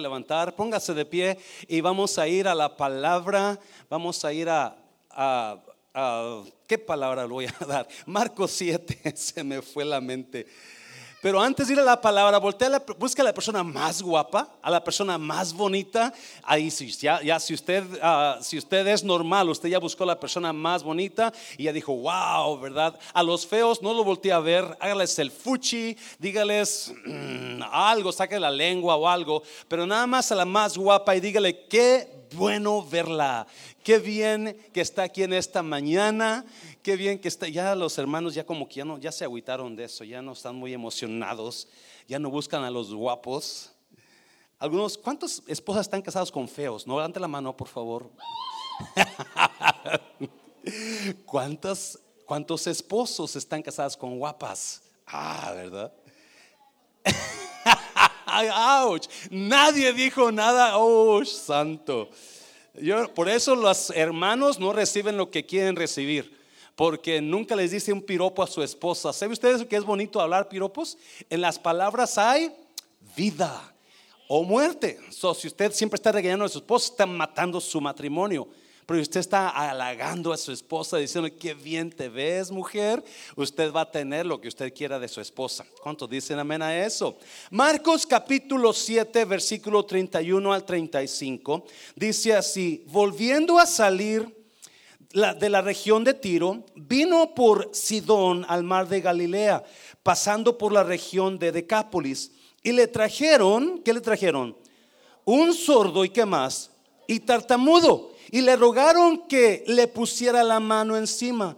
levantar, póngase de pie y vamos a ir a la palabra, vamos a ir a, a, a ¿qué palabra le voy a dar? Marcos 7, se me fue la mente. Pero antes de ir a la palabra, voltea, busca a la persona más guapa, a la persona más bonita. Ahí sí, ya, ya si, usted, uh, si usted es normal, usted ya buscó a la persona más bonita y ya dijo, wow, ¿verdad? A los feos no lo voltea a ver, hágales el fuchi, dígales mmm, algo, saque la lengua o algo, pero nada más a la más guapa y dígale, qué bueno verla, qué bien que está aquí en esta mañana qué bien que está. Ya los hermanos ya como que ya, no, se agüitaron de eso, ya no están muy emocionados, ya no buscan a los guapos. Algunos, ¿cuántas esposas están casadas con feos? No, levante la mano, por favor. ¿Cuántos, ¿Cuántos esposos están casados con guapas? Ah, ¿verdad? ¡Auch! Nadie dijo nada. ¡Oh, santo! Yo, por eso los hermanos no reciben lo que quieren recibir porque nunca les dice un piropo a su esposa. ¿Sabe ustedes que es bonito hablar piropos? En las palabras hay vida o muerte. So, si usted siempre está regañando a su esposa, está matando su matrimonio. Pero usted está halagando a su esposa, diciendo que bien te ves, mujer. Usted va a tener lo que usted quiera de su esposa. ¿Cuántos dicen amén a eso? Marcos capítulo 7, versículo 31 al 35, dice así: Volviendo a salir de la región de Tiro, vino por Sidón al mar de Galilea, pasando por la región de Decápolis. Y le trajeron, ¿qué le trajeron? Un sordo y qué más, y tartamudo. Y le rogaron que le pusiera la mano encima.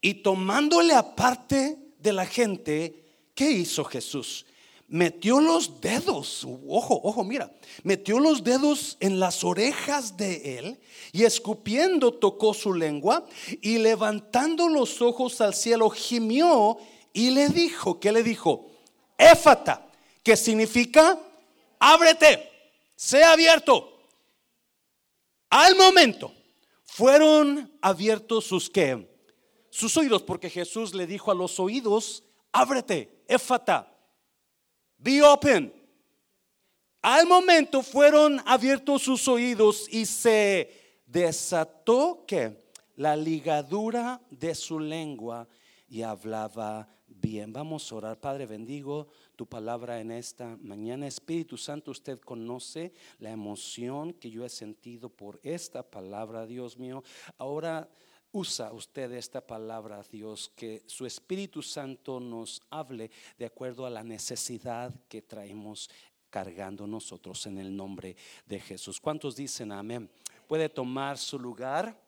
Y tomándole aparte de la gente, ¿qué hizo Jesús? metió los dedos, ojo, ojo, mira, metió los dedos en las orejas de él y escupiendo tocó su lengua y levantando los ojos al cielo gimió y le dijo, ¿qué le dijo? Éfata, que significa ábrete, sea abierto. Al momento fueron abiertos sus qué? Sus oídos, porque Jesús le dijo a los oídos, ábrete, éfata Be open. Al momento fueron abiertos sus oídos y se desató que la ligadura de su lengua y hablaba bien. Vamos a orar. Padre, bendigo tu palabra en esta mañana. Espíritu Santo, usted conoce la emoción que yo he sentido por esta palabra, Dios mío. Ahora usa usted esta palabra, Dios, que su Espíritu Santo nos hable de acuerdo a la necesidad que traemos cargando nosotros en el nombre de Jesús. ¿Cuántos dicen amén? Puede tomar su lugar.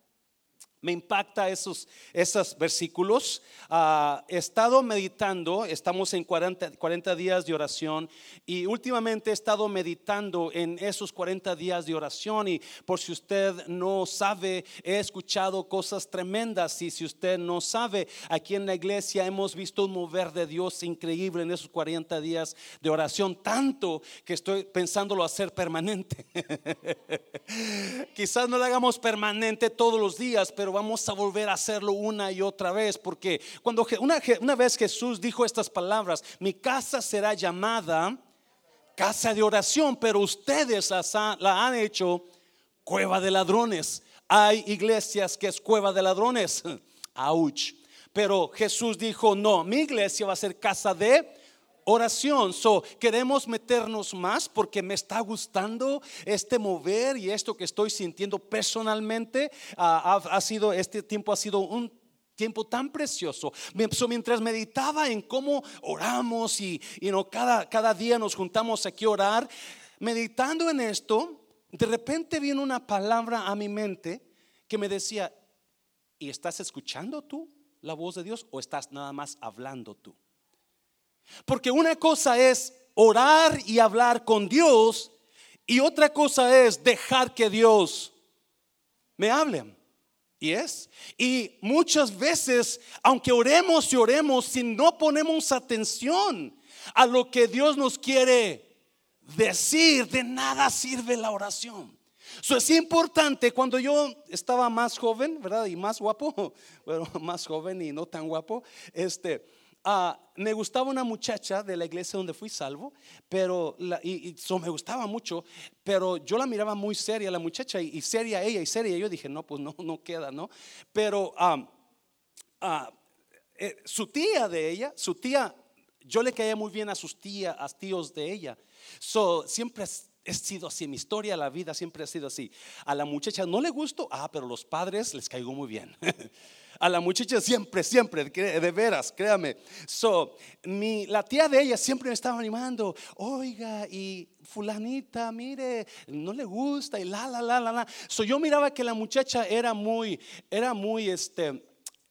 Me impacta esos, esos versículos. Uh, he estado meditando, estamos en 40, 40, días de oración y últimamente he estado meditando en esos 40 días de oración y por si usted no sabe, he escuchado cosas tremendas y si usted no sabe, aquí en la iglesia hemos visto un mover de Dios increíble en esos 40 días de oración, tanto que estoy pensándolo hacer permanente. Quizás no lo hagamos permanente todos los días, pero vamos a volver a hacerlo una y otra vez, porque cuando una, una vez Jesús dijo estas palabras, mi casa será llamada casa de oración, pero ustedes la, la han hecho cueva de ladrones. Hay iglesias que es cueva de ladrones. Ouch. Pero Jesús dijo, no, mi iglesia va a ser casa de oración. So, queremos meternos más porque me está gustando este mover y esto que estoy sintiendo personalmente. ha, ha, sido, este tiempo ha sido un tiempo tan precioso. mientras meditaba en cómo oramos y, y no, cada, cada día nos juntamos aquí a orar, meditando en esto, de repente vino una palabra a mi mente que me decía, ¿y estás escuchando tú la voz de Dios o estás nada más hablando tú? Porque una cosa es orar y hablar con Dios y otra cosa es dejar que Dios me hable. Y es. Y muchas veces, aunque oremos y oremos, si no ponemos atención a lo que Dios nos quiere decir, de nada sirve la oración. Eso es importante. Cuando yo estaba más joven, ¿verdad? Y más guapo, bueno, más joven y no tan guapo, este ah, me gustaba una muchacha de la iglesia donde fui salvo, pero y, me gustaba mucho, pero yo la miraba muy seria la muchacha y, seria ella y seria. yo dije, no, pues no, no queda, ¿no? Pero ah, eh, su tía de ella, su tía, yo le caía muy bien a sus tías, a tíos de ella. So, siempre he sido así, mi historia, la vida siempre ha sido así. A la muchacha no le gustó, ah, pero los padres les caigo muy bien. a la muchacha siempre, siempre, de veras, créame. So, mi, la tía de ella siempre me estaba animando, oiga, y fulanita, mire, no le gusta, y la, la, la, la, la. So, yo miraba que la muchacha era muy, era muy, este,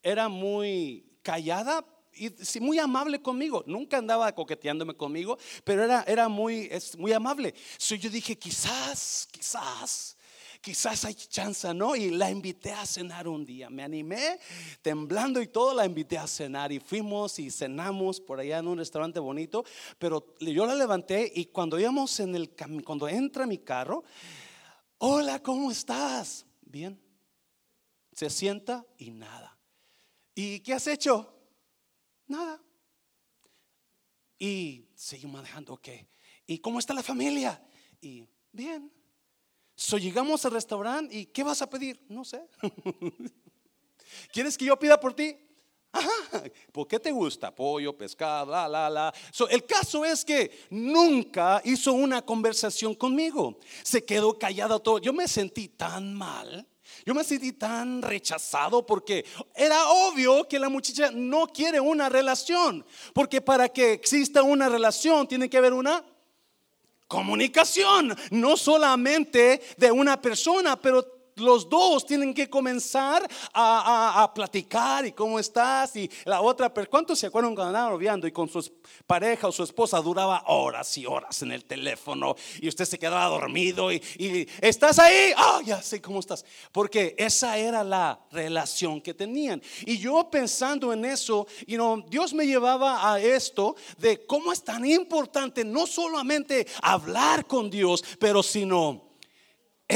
era muy callada, y muy amable conmigo. Nunca andaba coqueteándome conmigo, pero era, era muy, es, muy amable. So yo dije, quizás, quizás, quizás hay chance, ¿no? Y la invité a cenar un día. Me animé, temblando y todo, la invité a cenar. Y fuimos y cenamos por allá en un restaurante bonito. Pero yo la levanté y cuando íbamos en el cuando entra mi carro, hola, ¿cómo estás? Bien. Se sienta y nada. ¿Y qué has hecho? Nada. Y seguimos manejando, ok. ¿Y cómo está la familia? Y bien. So llegamos al restaurante y ¿qué vas a pedir? No sé. ¿Quieres que yo pida por ti? Ajá. ¿Por qué te gusta? Pollo, pescado, la, la, la. So, el caso es que nunca hizo una conversación conmigo. Se quedó callado todo. Yo me sentí tan mal. Yo me sentí tan rechazado porque era obvio que la muchacha no quiere una relación. Porque para que exista una relación tiene que haber una comunicación. No solamente de una persona, pero los dos tienen que comenzar a, platicar y cómo estás y la otra, pero ¿cuántos se acuerdan cuando andaban noviando y con su pareja o su esposa duraba horas y horas en el teléfono y usted se quedaba dormido y, estás ahí, ah, ya sé cómo estás, porque esa era la relación que tenían. Y yo pensando en eso, y no Dios me llevaba a esto de cómo es tan importante no solamente hablar con Dios, pero sino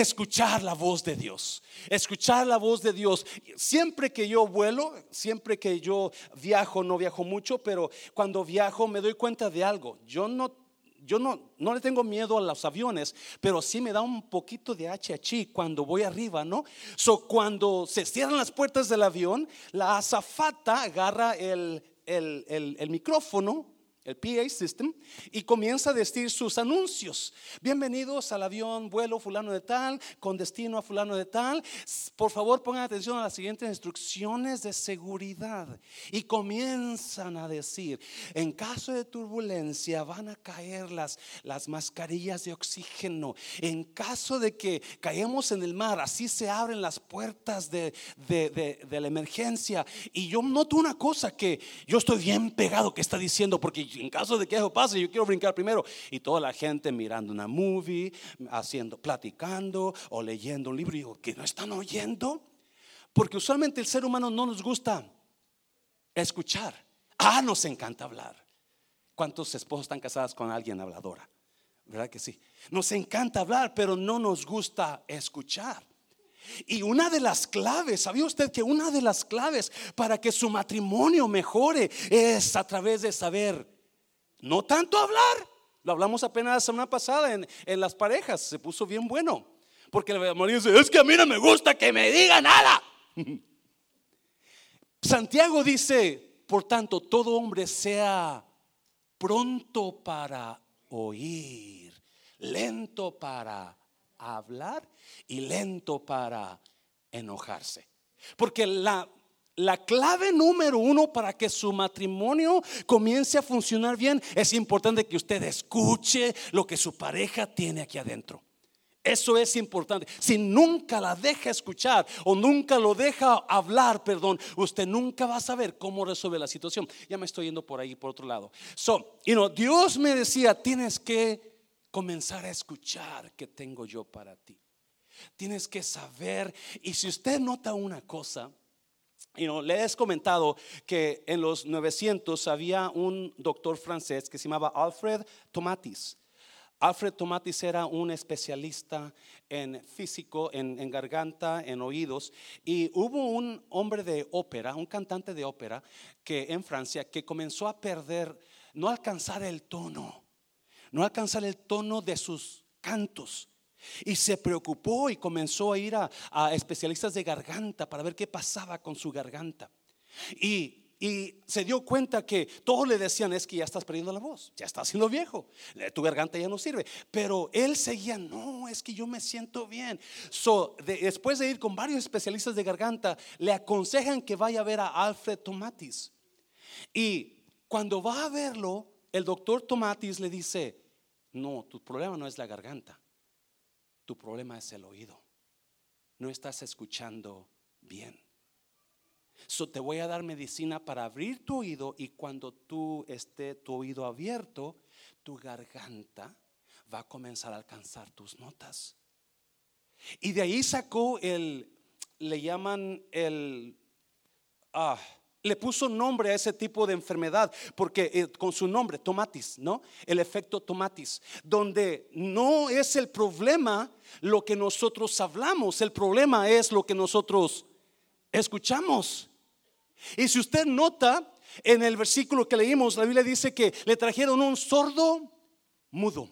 escuchar la voz de Dios. Escuchar la voz de Dios. Siempre que yo vuelo, siempre que yo viajo, no viajo mucho, pero cuando viajo me doy cuenta de algo. Yo no yo no, no le tengo miedo a los aviones, pero sí me da un poquito de HH cuando voy arriba, ¿no? So, cuando se cierran las puertas del avión, la azafata agarra el, el, el micrófono el PA System, y comienza a decir sus anuncios. Bienvenidos al avión vuelo fulano de tal, con destino a fulano de tal. Por favor pongan atención a las siguientes instrucciones de seguridad. Y comienzan a decir, en caso de turbulencia van a caer las, las mascarillas de oxígeno. En caso de que caemos en el mar, así se abren las puertas de, de, de la emergencia. Y yo noto una cosa que yo estoy bien pegado que está diciendo, porque en caso de que eso pase, yo quiero brincar primero. Y toda la gente mirando una movie, haciendo, platicando o leyendo un libro. Y digo, ¿que no están oyendo? Porque usualmente el ser humano no nos gusta escuchar. Ah, nos encanta hablar. ¿Cuántos esposos están casados con alguien habladora? ¿Verdad que sí? Nos encanta hablar, pero no nos gusta escuchar. Y una de las claves, ¿sabía usted que una de las claves para que su matrimonio mejore es a través de saber no tanto hablar. Lo hablamos apenas la semana pasada en, las parejas. Se puso bien bueno. Porque el marido dice, es que a mí no me gusta que me diga nada. Santiago dice, por tanto, todo hombre sea pronto para oír, lento para hablar y lento para enojarse. Porque la la clave número uno para que su matrimonio comience a funcionar bien es importante que usted escuche lo que su pareja tiene aquí adentro. Eso es importante. Si nunca la deja escuchar o nunca lo deja hablar, perdón, usted nunca va a saber cómo resolver la situación. Ya me estoy yendo por ahí, por otro lado. So, you know, Dios me decía, tienes que comenzar a escuchar que tengo yo para ti. Tienes que saber. Y si usted nota una cosa, y no, le he comentado que en los 900 había un doctor francés que se llamaba Alfred Tomatis. Alfred Tomatis era un especialista en físico, en, en, garganta, en oídos. Y hubo un hombre de ópera, un cantante de ópera, que en Francia, que comenzó a perder, no alcanzar el tono, no alcanzar el tono de sus cantos. Y se preocupó y comenzó a ir a, a especialistas de garganta para ver qué pasaba con su garganta. Y y se dio cuenta que todos le decían es que ya estás perdiendo la voz, ya estás siendo viejo, tu garganta ya no sirve. Pero él seguía, no, es que yo me siento bien. So, después de ir con varios especialistas de garganta, le aconsejan que vaya a ver a Alfred Tomatis. Y cuando va a verlo, el doctor Tomatis le dice, no, tu problema no es la garganta, tu problema es el oído. No estás escuchando bien. So te voy a dar medicina para abrir tu oído y cuando tú esté tu oído abierto, tu garganta va a comenzar a alcanzar tus notas. Y de ahí sacó el, le llaman el, ah, le puso nombre a ese tipo de enfermedad, porque eh, con su nombre, tomatis, ¿no? El efecto tomatis, donde no es el problema lo que nosotros hablamos, el problema es lo que nosotros escuchamos. Y si usted nota en el versículo que leímos, la Biblia dice que le trajeron un sordo mudo.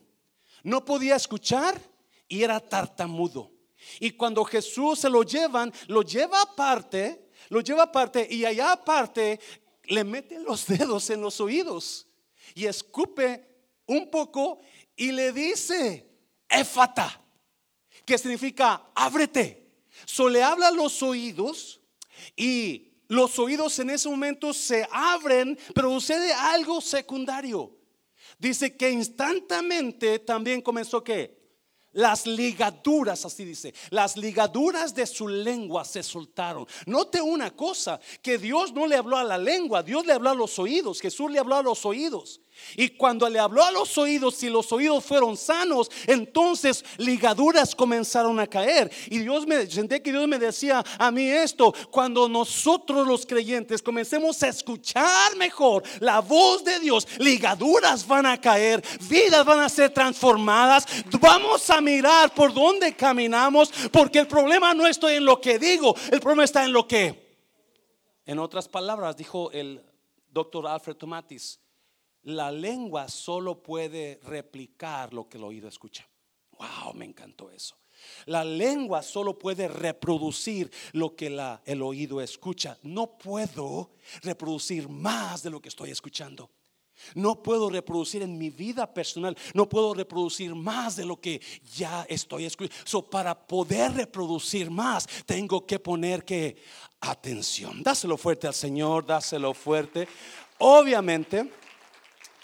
No podía escuchar y era tartamudo. Y cuando Jesús se lo llevan, lo lleva aparte, lo lleva aparte y allá aparte le mete los dedos en los oídos y escupe un poco y le dice, éfata, que significa ábrete. So le habla a los oídos y los oídos en ese momento se abren, pero sucede algo secundario. Dice que instantáneamente también comenzó que las ligaduras, así dice, las ligaduras de su lengua se soltaron. Note una cosa, que Dios no le habló a la lengua, Dios le habló a los oídos, Jesús le habló a los oídos. Y cuando le habló a los oídos, si los oídos fueron sanos, entonces ligaduras comenzaron a caer. Y Dios me senté que Dios me decía a mí esto, cuando nosotros los creyentes comencemos a escuchar mejor la voz de Dios, ligaduras van a caer, vidas van a ser transformadas. Vamos a mirar por dónde caminamos, porque el problema no está en lo que digo, el problema está en lo que en otras palabras dijo el doctor Alfred Tomatis la lengua solo puede replicar lo que el oído escucha. Wow, me encantó eso. La lengua solo puede reproducir lo que la, el oído escucha. No puedo reproducir más de lo que estoy escuchando. No puedo reproducir en mi vida personal, no puedo reproducir más de lo que ya estoy escuchando. So, para poder reproducir más, tengo que poner que atención. Dáselo fuerte al Señor, dáselo fuerte. Obviamente,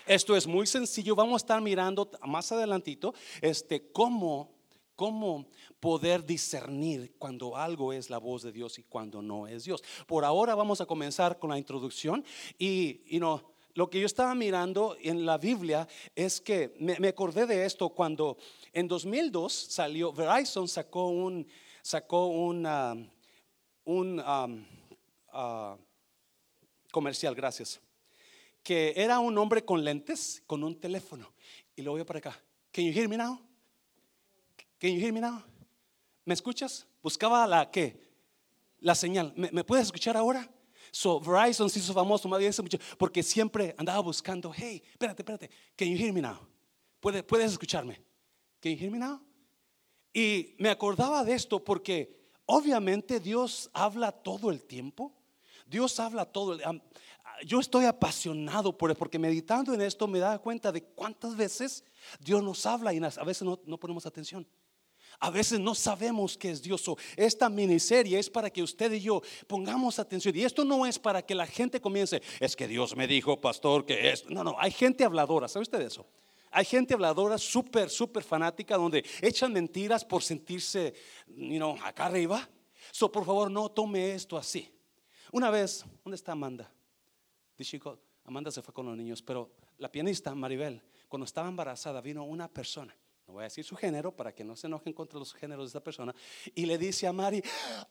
esto es muy sencillo. Vamos a estar mirando más adelantito este, cómo, cómo poder discernir cuando algo es la voz de Dios y cuando no es Dios. Por ahora vamos a comenzar con la introducción y, y no, lo que yo estaba mirando en la Biblia es que me, acordé de esto cuando en 2002 salió, Verizon sacó un, sacó un, un ah, comercial, gracias que era un hombre con lentes, con un teléfono. Y lo voy para acá. Can you hear me now? Can you hear me now? ¿Me escuchas? Buscaba la qué? La señal. ¿Me, puedes escuchar ahora? So Verizon se hizo famoso más bien porque siempre andaba buscando, hey, espérate, espérate, can you hear me now? ¿Puedes, puedes escucharme? Can you hear me now? Y me acordaba de esto porque obviamente Dios habla todo el tiempo. Dios habla todo el yo estoy apasionado por porque meditando en esto me da cuenta de cuántas veces Dios nos habla y a veces no, ponemos atención. A veces no sabemos que es Dios. Esta miniserie es para que usted y yo pongamos atención. Y esto no es para que la gente comience, es que Dios me dijo, pastor, que es. No, no, hay gente habladora, ¿sabe usted eso? Hay gente habladora súper, súper fanática donde echan mentiras por sentirse, you know, acá arriba. So, por favor, no tome esto así. Una vez, ¿dónde está Amanda? Amanda se fue con los niños, pero la pianista Maribel, cuando estaba embarazada, vino una persona, no voy a decir su género para que no se enojen contra los géneros de esta persona, y le dice a Mari,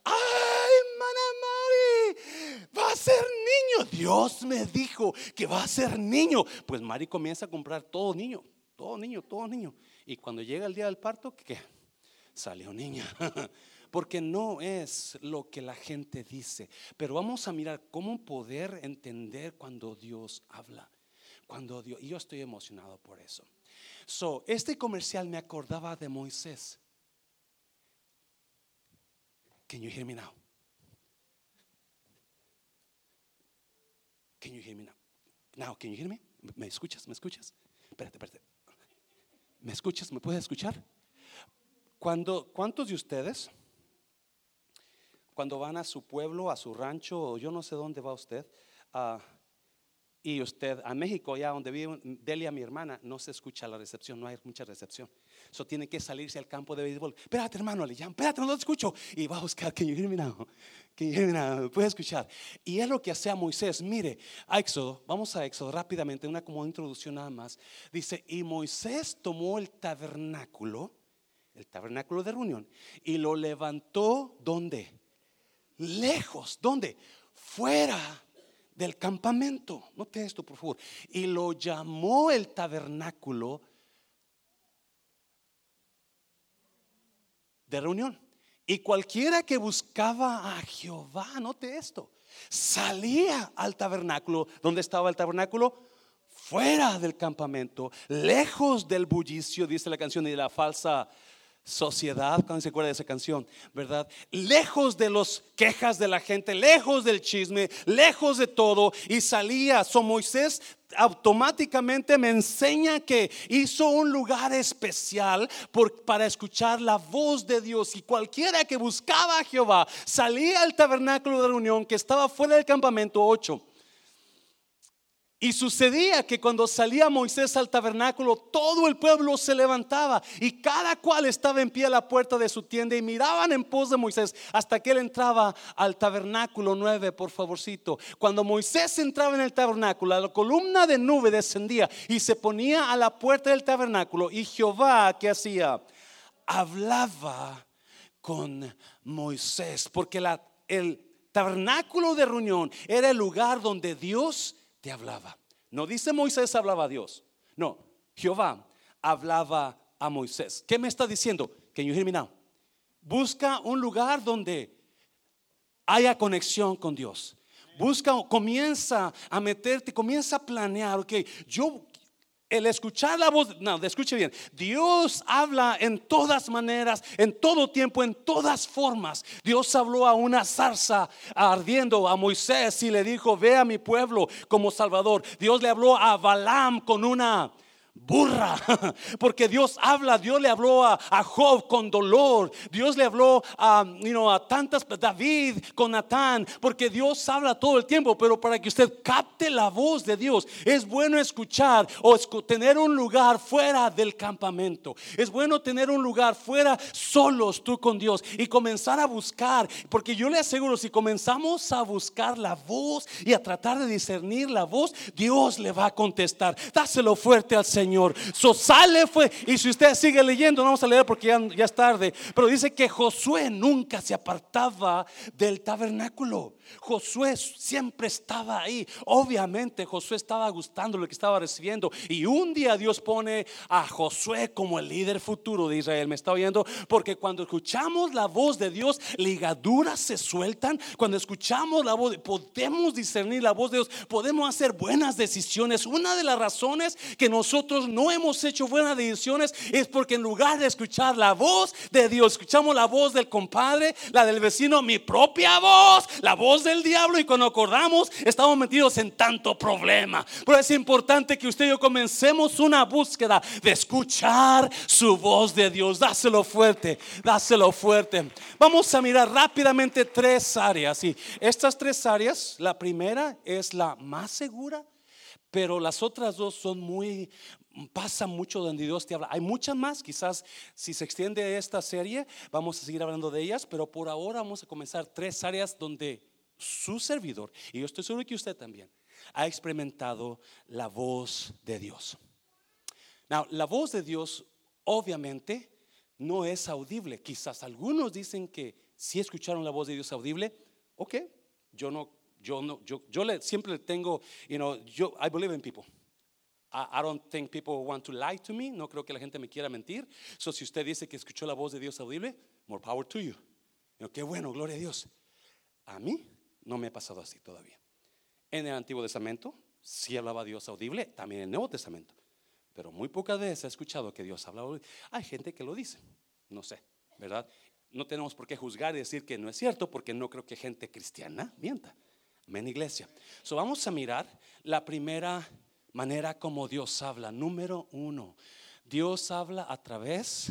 ¡ay, mana Mari! Va a ser niño. Dios me dijo que va a ser niño. Pues Mari comienza a comprar todo niño, todo niño, todo niño. Y cuando llega el día del parto, ¿qué? Salió niña. Porque no es lo que la gente dice. Pero vamos a mirar cómo poder entender cuando Dios habla. Cuando Dios, y yo estoy emocionado por eso. So, este comercial me acordaba de Moisés. Can you hear me now? Can you hear me now? Now, can you hear me? ¿Me escuchas? ¿Me escuchas? Espérate, espérate. ¿Me escuchas? ¿Me puedes escuchar? Cuando, ¿Cuántos de ustedes, cuando van a su pueblo, a su rancho, o yo no sé dónde va usted, uh, y usted a México, ya donde vive Delia, mi hermana, no se escucha la recepción, no hay mucha recepción. Eso tiene que salirse al campo de béisbol. Espérate, hermano, le llaman, espérate, no lo escucho. Y va a buscar, que you hear me now? Can you Puede escuchar. Y es lo que hacía Moisés. Mire, a Éxodo, vamos a Éxodo rápidamente, una como introducción nada más. Dice, y Moisés tomó el tabernáculo, el tabernáculo de reunión, y lo levantó, ¿dónde? Lejos, ¿dónde? Fuera del campamento. Note esto, por favor. Y lo llamó el tabernáculo de reunión. Y cualquiera que buscaba a Jehová, note esto, salía al tabernáculo. ¿Dónde estaba el tabernáculo? Fuera del campamento, lejos del bullicio, dice la canción, y de la falsa sociedad, cuando se acuerda de esa canción, ¿verdad? Lejos de los quejas de la gente, lejos del chisme, lejos de todo, y salía. So Moisés automáticamente me enseña que hizo un lugar especial para escuchar la voz de Dios. Y cualquiera que buscaba a Jehová salía al tabernáculo de reunión que estaba fuera del campamento 8 y sucedía que cuando salía Moisés al tabernáculo, todo el pueblo se levantaba y cada cual estaba en pie a la puerta de su tienda y miraban en pos de Moisés hasta que él entraba al tabernáculo 9, por favorcito. Cuando Moisés entraba en el tabernáculo, la columna de nube descendía y se ponía a la puerta del tabernáculo y Jehová, ¿qué hacía? Hablaba con Moisés, porque el tabernáculo de reunión era el lugar donde Dios te hablaba. No dice Moisés hablaba a Dios. No, Jehová hablaba a Moisés. ¿Qué me está diciendo? Can you hear me now? Busca un lugar donde haya conexión con Dios. Busca, comienza a meterte, comienza a planear, ok, yo el escuchar la voz, no, escuche bien, Dios habla en todas maneras, en todo tiempo, en todas formas. Dios habló a una zarza ardiendo a Moisés y le dijo, ve a mi pueblo como Salvador. Dios le habló a Balaam con una burra, porque Dios habla, Dios le habló a, Job con dolor, Dios le habló a, a tantas, David con Natán, porque Dios habla todo el tiempo, pero para que usted capte la voz de Dios, es bueno escuchar o tener un lugar fuera del campamento, es bueno tener un lugar fuera solos tú con Dios y comenzar a buscar, porque yo le aseguro, si comenzamos a buscar la voz y a tratar de discernir la voz, Dios le va a contestar, dáselo fuerte al Señor. Señor. So sale fue, y si usted sigue leyendo, no vamos a leer porque ya, ya es tarde, pero dice que Josué nunca se apartaba del tabernáculo. Josué siempre estaba ahí. Obviamente Josué estaba gustando lo que estaba recibiendo. Y un día Dios pone a Josué como el líder futuro de Israel. ¿Me está oyendo? Porque cuando escuchamos la voz de Dios, ligaduras se sueltan. Cuando escuchamos la voz, podemos discernir la voz de Dios. Podemos hacer buenas decisiones. Una de las razones que nosotros no hemos hecho buenas decisiones es porque en lugar de escuchar la voz de Dios, escuchamos la voz del compadre, la del vecino, mi propia voz, la voz del diablo y cuando acordamos estamos metidos en tanto problema. Pero es importante que usted y yo comencemos una búsqueda de escuchar su voz de Dios. Dáselo fuerte, dáselo fuerte. Vamos a mirar rápidamente tres áreas. Y estas tres áreas, la primera es la más segura, pero las otras dos son muy, pasa mucho donde Dios te habla. Hay muchas más, quizás si se extiende esta serie, vamos a seguir hablando de ellas, pero por ahora vamos a comenzar tres áreas donde su servidor, y yo estoy seguro que usted también, ha experimentado la voz de Dios. Now, la voz de Dios obviamente no es audible. Quizás algunos dicen que si escucharon la voz de Dios audible, ok, yo no, yo no, yo, yo le, siempre tengo, you know, yo, I believe in people. I, don't think people want to lie to me. No creo que la gente me quiera mentir. So, si usted dice que escuchó la voz de Dios audible, more power to you. qué bueno, gloria a Dios. A mí no me ha pasado así todavía. En el Antiguo Testamento sí hablaba Dios audible, también en el Nuevo Testamento. Pero muy pocas veces he escuchado que Dios hablaba. Hay gente que lo dice, no sé, ¿verdad? No tenemos por qué juzgar y decir que no es cierto, porque no creo que gente cristiana mienta. Amén, iglesia. So vamos a mirar la primera manera como Dios habla. Número uno, Dios habla a través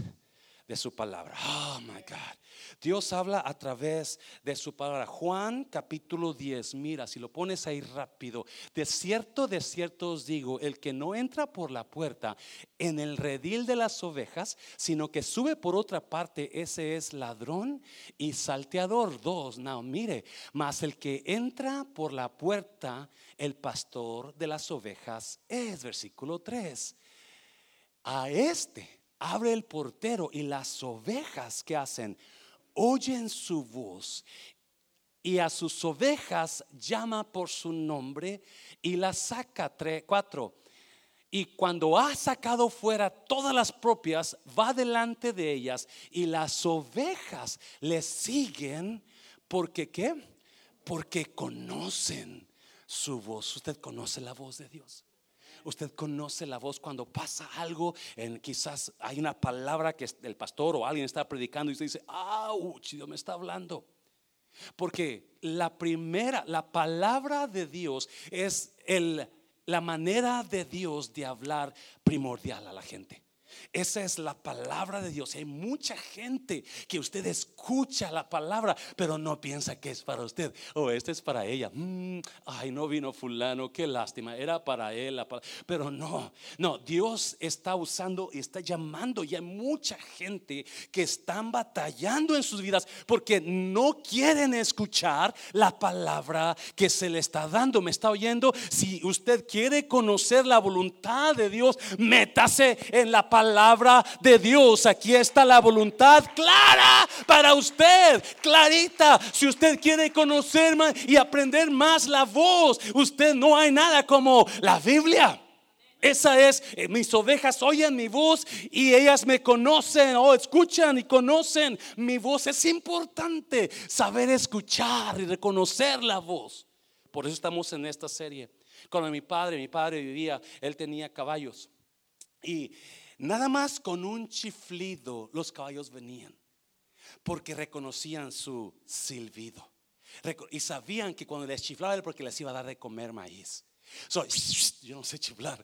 su palabra. Oh my God. Dios habla a través de su palabra. Juan capítulo 10, mira, si lo pones ahí rápido, de cierto, de cierto os digo, el que no entra por la puerta en el redil de las ovejas, sino que sube por otra parte, ese es ladrón y salteador. Dos, no, mire, mas el que entra por la puerta, el pastor de las ovejas es, versículo 3. A este abre el portero y las ovejas que hacen oyen su voz y a sus ovejas llama por su nombre y las saca. Tres, cuatro. Y cuando ha sacado fuera todas las propias, va delante de ellas y las ovejas le siguen porque qué? Porque conocen su voz. Usted conoce la voz de Dios. Usted conoce la voz cuando pasa algo, en, quizás hay una palabra que el pastor o alguien está predicando y usted dice, ¡Auch! Dios me está hablando. Porque la primera, la palabra de Dios es el, la manera de Dios de hablar primordial a la gente. Esa es la palabra de Dios. Hay mucha gente que usted escucha la palabra, pero no piensa que es para usted. O oh, esta es para ella. Mm, ay, no vino fulano, qué lástima. Era para él. Pero no, no, Dios está usando y está llamando. Y hay mucha gente que están batallando en sus vidas porque no quieren escuchar la palabra que se le está dando. ¿Me está oyendo? Si usted quiere conocer la voluntad de Dios, métase en la palabra palabra de Dios. Aquí está la voluntad clara para usted, clarita. Si usted quiere conocer más y aprender más la voz, usted no hay nada como la Biblia. Esa es, eh, mis ovejas oyen mi voz y ellas me conocen o escuchan y conocen mi voz. Es importante saber escuchar y reconocer la voz. Por eso estamos en esta serie. Cuando mi padre, mi padre vivía, él tenía caballos. Y Nada más con un chiflido los caballos venían, porque reconocían su silbido. Y sabían que cuando les chiflaba era porque les iba a dar de comer maíz. yo no sé chiflar.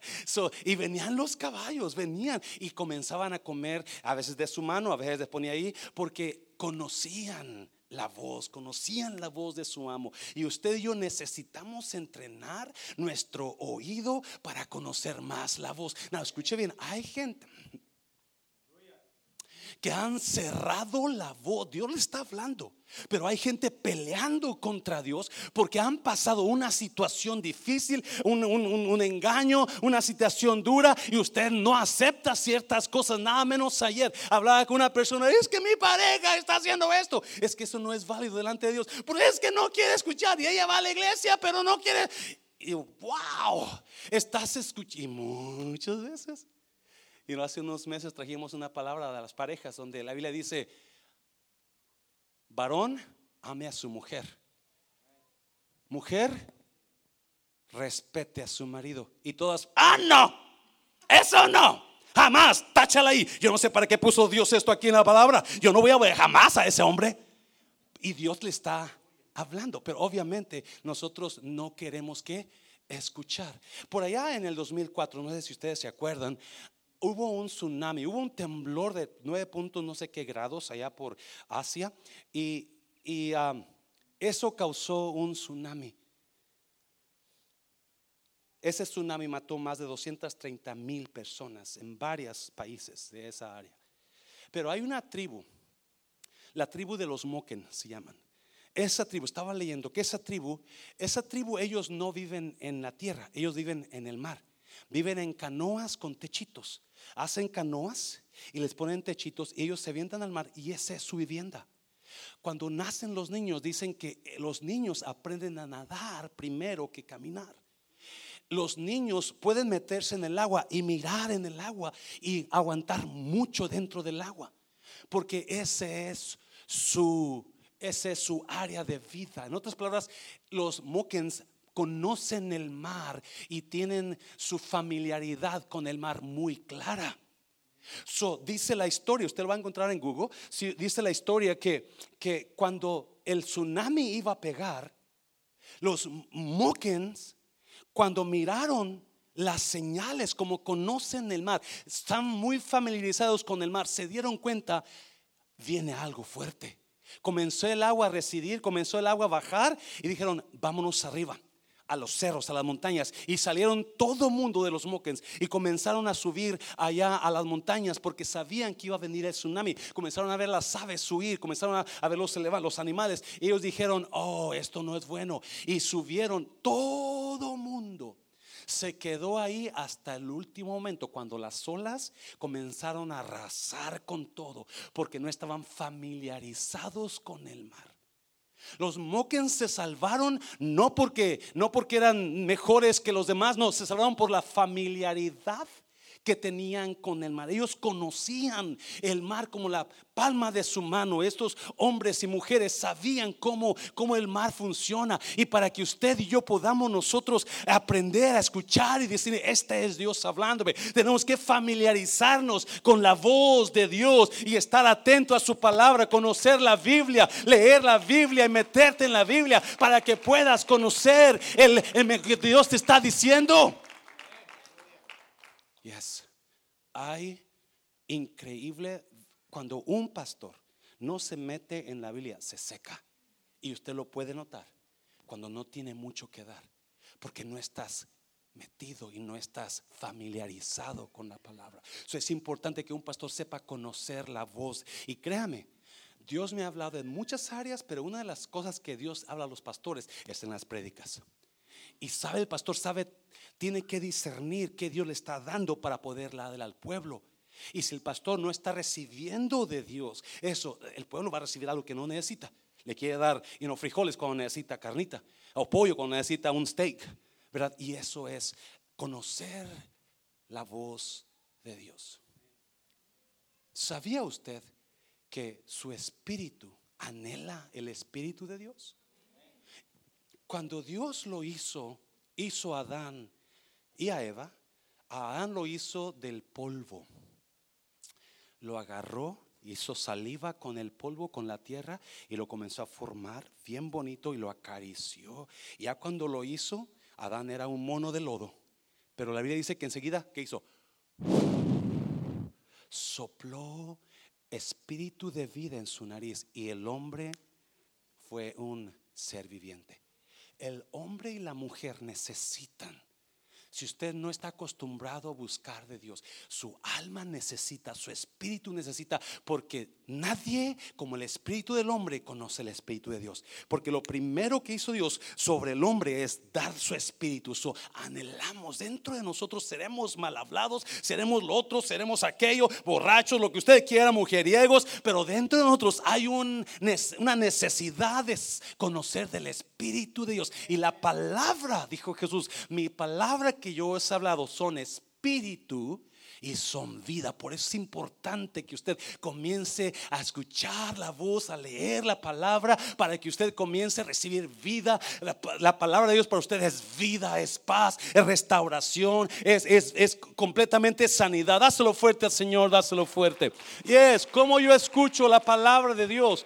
y venían los caballos, venían y comenzaban a comer a veces de su mano, a veces les ponía ahí, porque conocían la voz, conocían la voz de su amo. Y usted y yo necesitamos entrenar nuestro oído para conocer más la voz. No, escuche bien, hay gente que han cerrado la voz. Dios le está hablando. Pero hay gente peleando contra Dios porque han pasado una situación difícil, un, engaño, una situación dura y usted no acepta ciertas cosas, nada menos ayer. Hablaba con una persona, es que mi pareja está haciendo esto. Es que eso no es válido delante de Dios. Porque es que no quiere escuchar y ella va a la iglesia, pero no quiere. Y wow, estás escuchando. Y muchas veces y hace unos meses trajimos una palabra de las parejas donde la Biblia dice, varón ame a su mujer. Mujer, respete a su marido. Y todas, ah, no, eso no. Jamás, táchala ahí. Yo no sé para qué puso Dios esto aquí en la palabra. Yo no voy a ver jamás a ese hombre. Y Dios le está hablando, pero obviamente nosotros no queremos que escuchar. Por allá en el 2004, no sé si ustedes se acuerdan, hubo un tsunami, hubo un temblor de nueve puntos no sé qué grados allá por Asia y, eso causó un tsunami. Ese tsunami mató más de 230 mil personas en varios países de esa área. Pero hay una tribu, la tribu de los Moken se llaman. Esa tribu, estaba leyendo que esa tribu, esa tribu ellos no viven en la tierra, ellos viven en el mar. Viven en canoas con techitos hacen canoas y les ponen techitos y ellos se avientan al mar y esa es su vivienda. Cuando nacen los niños, dicen que los niños aprenden a nadar primero que caminar. los niños pueden meterse en el agua y mirar en el agua y aguantar mucho dentro del agua, porque ese es su ese es su área de vida. En otras palabras, los Mokens conocen el mar y tienen su familiaridad con el mar muy clara. So, dice la historia, usted lo va a encontrar en Google, dice la historia que, que cuando el tsunami iba a pegar, los Mokens, cuando miraron las señales, como conocen el mar, están muy familiarizados con el mar, se dieron cuenta, viene algo fuerte. Comenzó el agua a residir, comenzó el agua a bajar y dijeron, vámonos arriba a los cerros, a las montañas. Y salieron todo mundo de los Mokens y comenzaron a subir allá a las montañas porque sabían que iba a venir el tsunami. Comenzaron a ver las aves subir, comenzaron a, ver los, los animales. Y ellos dijeron, oh, esto no es bueno. Y subieron todo mundo. Se quedó ahí hasta el último momento, cuando las olas comenzaron a arrasar con todo, porque no estaban familiarizados con el mar. Los Mokens se salvaron no porque no porque eran mejores que los demás, no, se salvaron por la familiaridad que tenían con el mar. Ellos conocían el mar como la palma de su mano. Estos hombres y mujeres sabían cómo, cómo el mar funciona. Y para que usted y yo podamos nosotros aprender a escuchar y decir, este es Dios hablándome, tenemos que familiarizarnos con la voz de Dios y estar atento a su palabra, conocer la Biblia, leer la Biblia y meterte en la Biblia para que puedas conocer el, el que Dios te está diciendo. Yes. Hay increíble cuando un pastor no se mete en la Biblia, se seca. Y usted lo puede notar cuando no tiene mucho que dar, porque no estás metido y no estás familiarizado con la palabra. Eso es importante que un pastor sepa conocer la voz. Y créame, Dios me ha hablado en muchas áreas, pero una de las cosas que Dios habla a los pastores es en las prédicas. Y sabe, el pastor sabe, tiene que discernir qué Dios le está dando para poder dar al pueblo. Y si el pastor no está recibiendo de Dios eso, el pueblo va a recibir algo que no necesita. Le quiere dar y no frijoles cuando necesita carnita, o pollo cuando necesita un steak, ¿verdad? Y eso es conocer la voz de Dios. ¿Sabía usted que su espíritu anhela el espíritu de Dios? Cuando Dios lo hizo, hizo a Adán y a Eva, a Adán lo hizo del polvo. Lo agarró, hizo saliva con el polvo, con la tierra, y lo comenzó a formar bien bonito y lo acarició. Ya cuando lo hizo, Adán era un mono de lodo. Pero la Biblia dice que enseguida, ¿qué hizo? Sopló espíritu de vida en su nariz y el hombre fue un ser viviente el hombre y la mujer necesitan si usted no está acostumbrado a buscar de Dios, su alma necesita, su espíritu necesita, porque nadie como el espíritu del hombre conoce el espíritu de Dios. Porque lo primero que hizo Dios sobre el hombre es dar su espíritu. So, anhelamos dentro de nosotros, seremos mal hablados, seremos lo otro, seremos aquello, borrachos, lo que usted quiera, mujeriegos, pero dentro de nosotros hay una necesidad de conocer del espíritu de Dios. Y la palabra, dijo Jesús, mi palabra que yo he hablado son espíritu y son vida. Por eso es importante que usted comience a escuchar la voz, a leer la palabra, para que usted comience a recibir vida. La, palabra de Dios para usted es vida, es paz, es restauración, es, es, completamente sanidad. Dáselo fuerte al Señor, dáselo fuerte. Y es como yo escucho la palabra de Dios.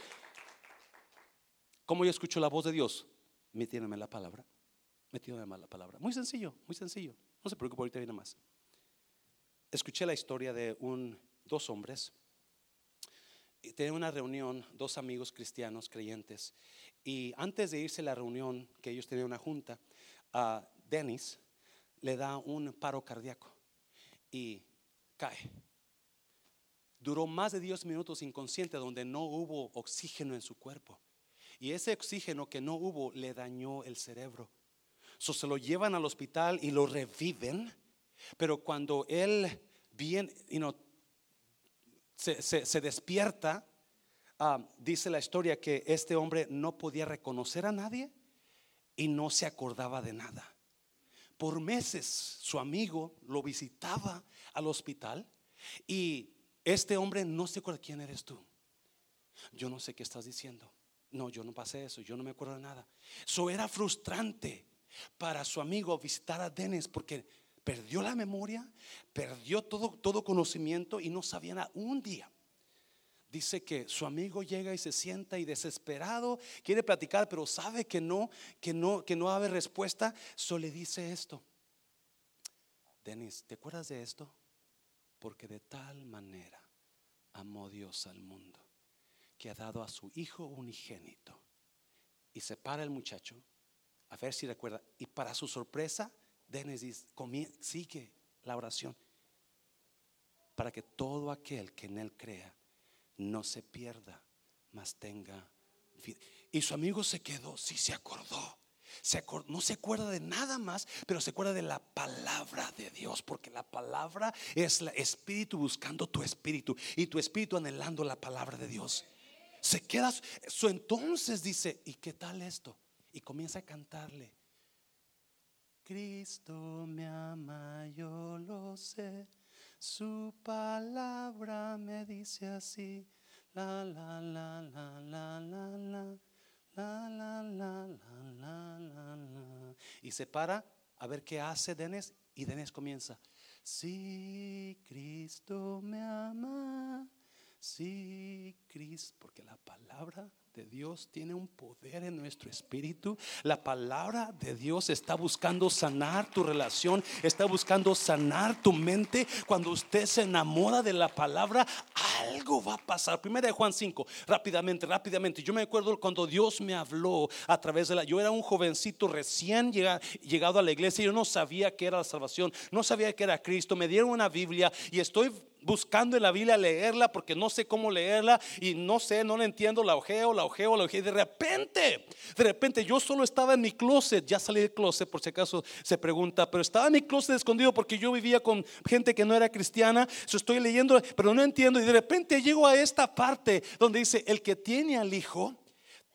¿Cómo yo escucho la voz de Dios? Metiéndome la palabra metido de mala palabra. Muy sencillo, muy sencillo. No se preocupe, ahorita viene más. Escuché la historia de un, dos hombres. Y tenían una reunión, dos amigos cristianos creyentes. Y antes de irse a la reunión, que ellos tenían una junta, a Dennis le da un paro cardíaco y cae. Duró más de 10 minutos inconsciente donde no hubo oxígeno en su cuerpo. Y ese oxígeno que no hubo le dañó el cerebro se lo llevan al hospital y lo reviven. Pero cuando él bien, se, despierta, ah, dice la historia que este hombre no podía reconocer a nadie y no se acordaba de nada. por meses su amigo lo visitaba al hospital y este hombre no se acuerda quién eres tú. Yo no sé qué estás diciendo. No, yo no pasé eso, yo no me acuerdo de nada. Eso era frustrante para su amigo visitar a Dennis porque perdió la memoria, perdió todo, todo conocimiento y no sabía nada. Un día dice que su amigo llega y se sienta y desesperado quiere platicar, pero sabe que no, que no, que no respuesta. Solo le dice esto: Denis, ¿te acuerdas de esto? Porque de tal manera amó Dios al mundo que ha dado a su hijo unigénito. Y se para el muchacho a ver si recuerda. Y para su sorpresa, Denis sigue la oración para que todo aquel que en él crea no se pierda, mas tenga vida. Y su amigo se quedó, sí se acordó. Se no se acuerda de nada más, pero se acuerda de la palabra de Dios, porque la palabra es el espíritu buscando tu espíritu y tu espíritu anhelando la palabra de Dios. Se queda, su entonces dice, ¿y qué tal esto? Y comienza a cantarle. Cristo me ama, yo lo sé. Su palabra me dice así. La la la la la la la. La la la la la la. Y se para a ver qué hace Denis y Denis comienza. Si Cristo me ama, si Cristo, porque la palabra de Dios tiene un poder en nuestro espíritu. La palabra de Dios está buscando sanar tu relación, está buscando sanar tu mente. Cuando usted se enamora de la palabra, algo va a pasar. Primera de Juan 5, rápidamente, rápidamente. Yo me acuerdo cuando Dios me habló a través de la... Yo era un jovencito recién llegado a la iglesia, yo no sabía que era la salvación, no sabía que era Cristo. Me dieron una Biblia y estoy buscando en la Biblia leerla porque no sé cómo leerla y no sé, no la entiendo, la ojeo, la ojeo, la ojeo. Y de repente, de repente yo solo estaba en mi closet, ya salí del closet por si acaso se pregunta, pero estaba en mi closet escondido porque yo vivía con gente que no era cristiana. Yo estoy leyendo, pero no entiendo. Y de repente llego a esta parte donde dice, el que tiene al Hijo,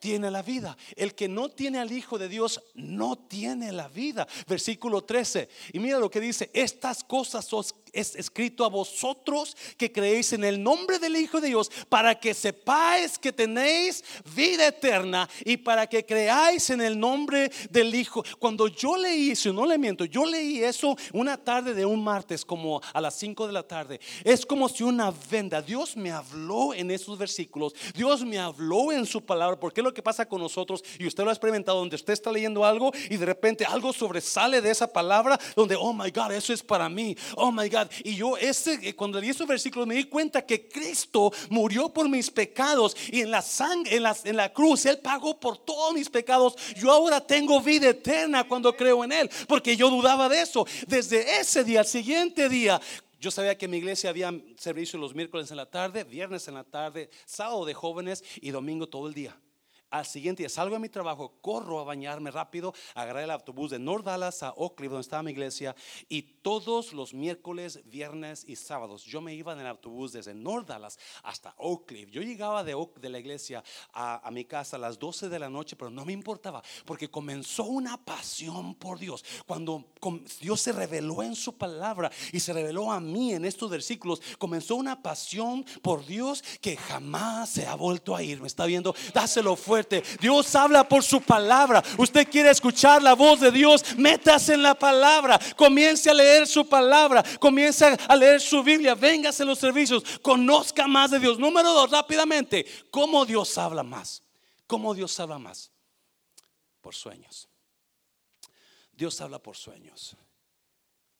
tiene la vida. El que no tiene al Hijo de Dios no tiene la vida. Versículo 13. Y mira lo que dice, estas cosas os es escrito a vosotros que creéis en el nombre del Hijo de Dios, para que sepáis que tenéis vida eterna y para que creáis en el nombre del Hijo. Cuando yo leí, si no le miento, yo leí eso una tarde de un martes, como a las 5 de la tarde. Es como si una venda, Dios me habló en esos versículos, Dios me habló en su palabra, porque es lo que pasa con nosotros, y usted lo ha experimentado, donde usted está leyendo algo y de repente algo sobresale de esa palabra, donde, oh my God, eso es para mí, oh my God y yo ese, eh, cuando leí esos versículos me di cuenta que Cristo murió por mis pecados y en la sangre, en la, en la cruz, Él pagó por todos mis pecados. Yo ahora tengo vida eterna cuando creo en Él, porque yo dudaba de eso. Desde ese día, al siguiente día, yo sabía que en mi iglesia había servicio los miércoles en la tarde, viernes en la tarde, sábado de jóvenes y domingo todo el día. Al siguiente día salgo de mi trabajo, corro a bañarme rápido, agarré el autobús de North Dallas a Oak Cliff, donde estaba mi iglesia, y todos los miércoles, viernes y sábados yo me iba en el autobús desde North Dallas hasta Oak Cliff. Yo llegaba de, de la iglesia a, mi casa a las 12 de la noche, pero no me importaba, porque comenzó una pasión por Dios. Cuando Dios se reveló en su palabra y se reveló a mí en estos versículos, comenzó una pasión por Dios que jamás se ha vuelto a ir. ¿Me está viendo? Dáselo fuerte Dios habla por su palabra. Usted quiere escuchar la voz de Dios, métase en la palabra. Comience a leer su palabra. Comience a leer su Biblia. Véngase a los servicios. Conozca más de Dios. Número dos, rápidamente. ¿Cómo Dios habla más? ¿Cómo Dios habla más? Por sueños. Dios habla por sueños.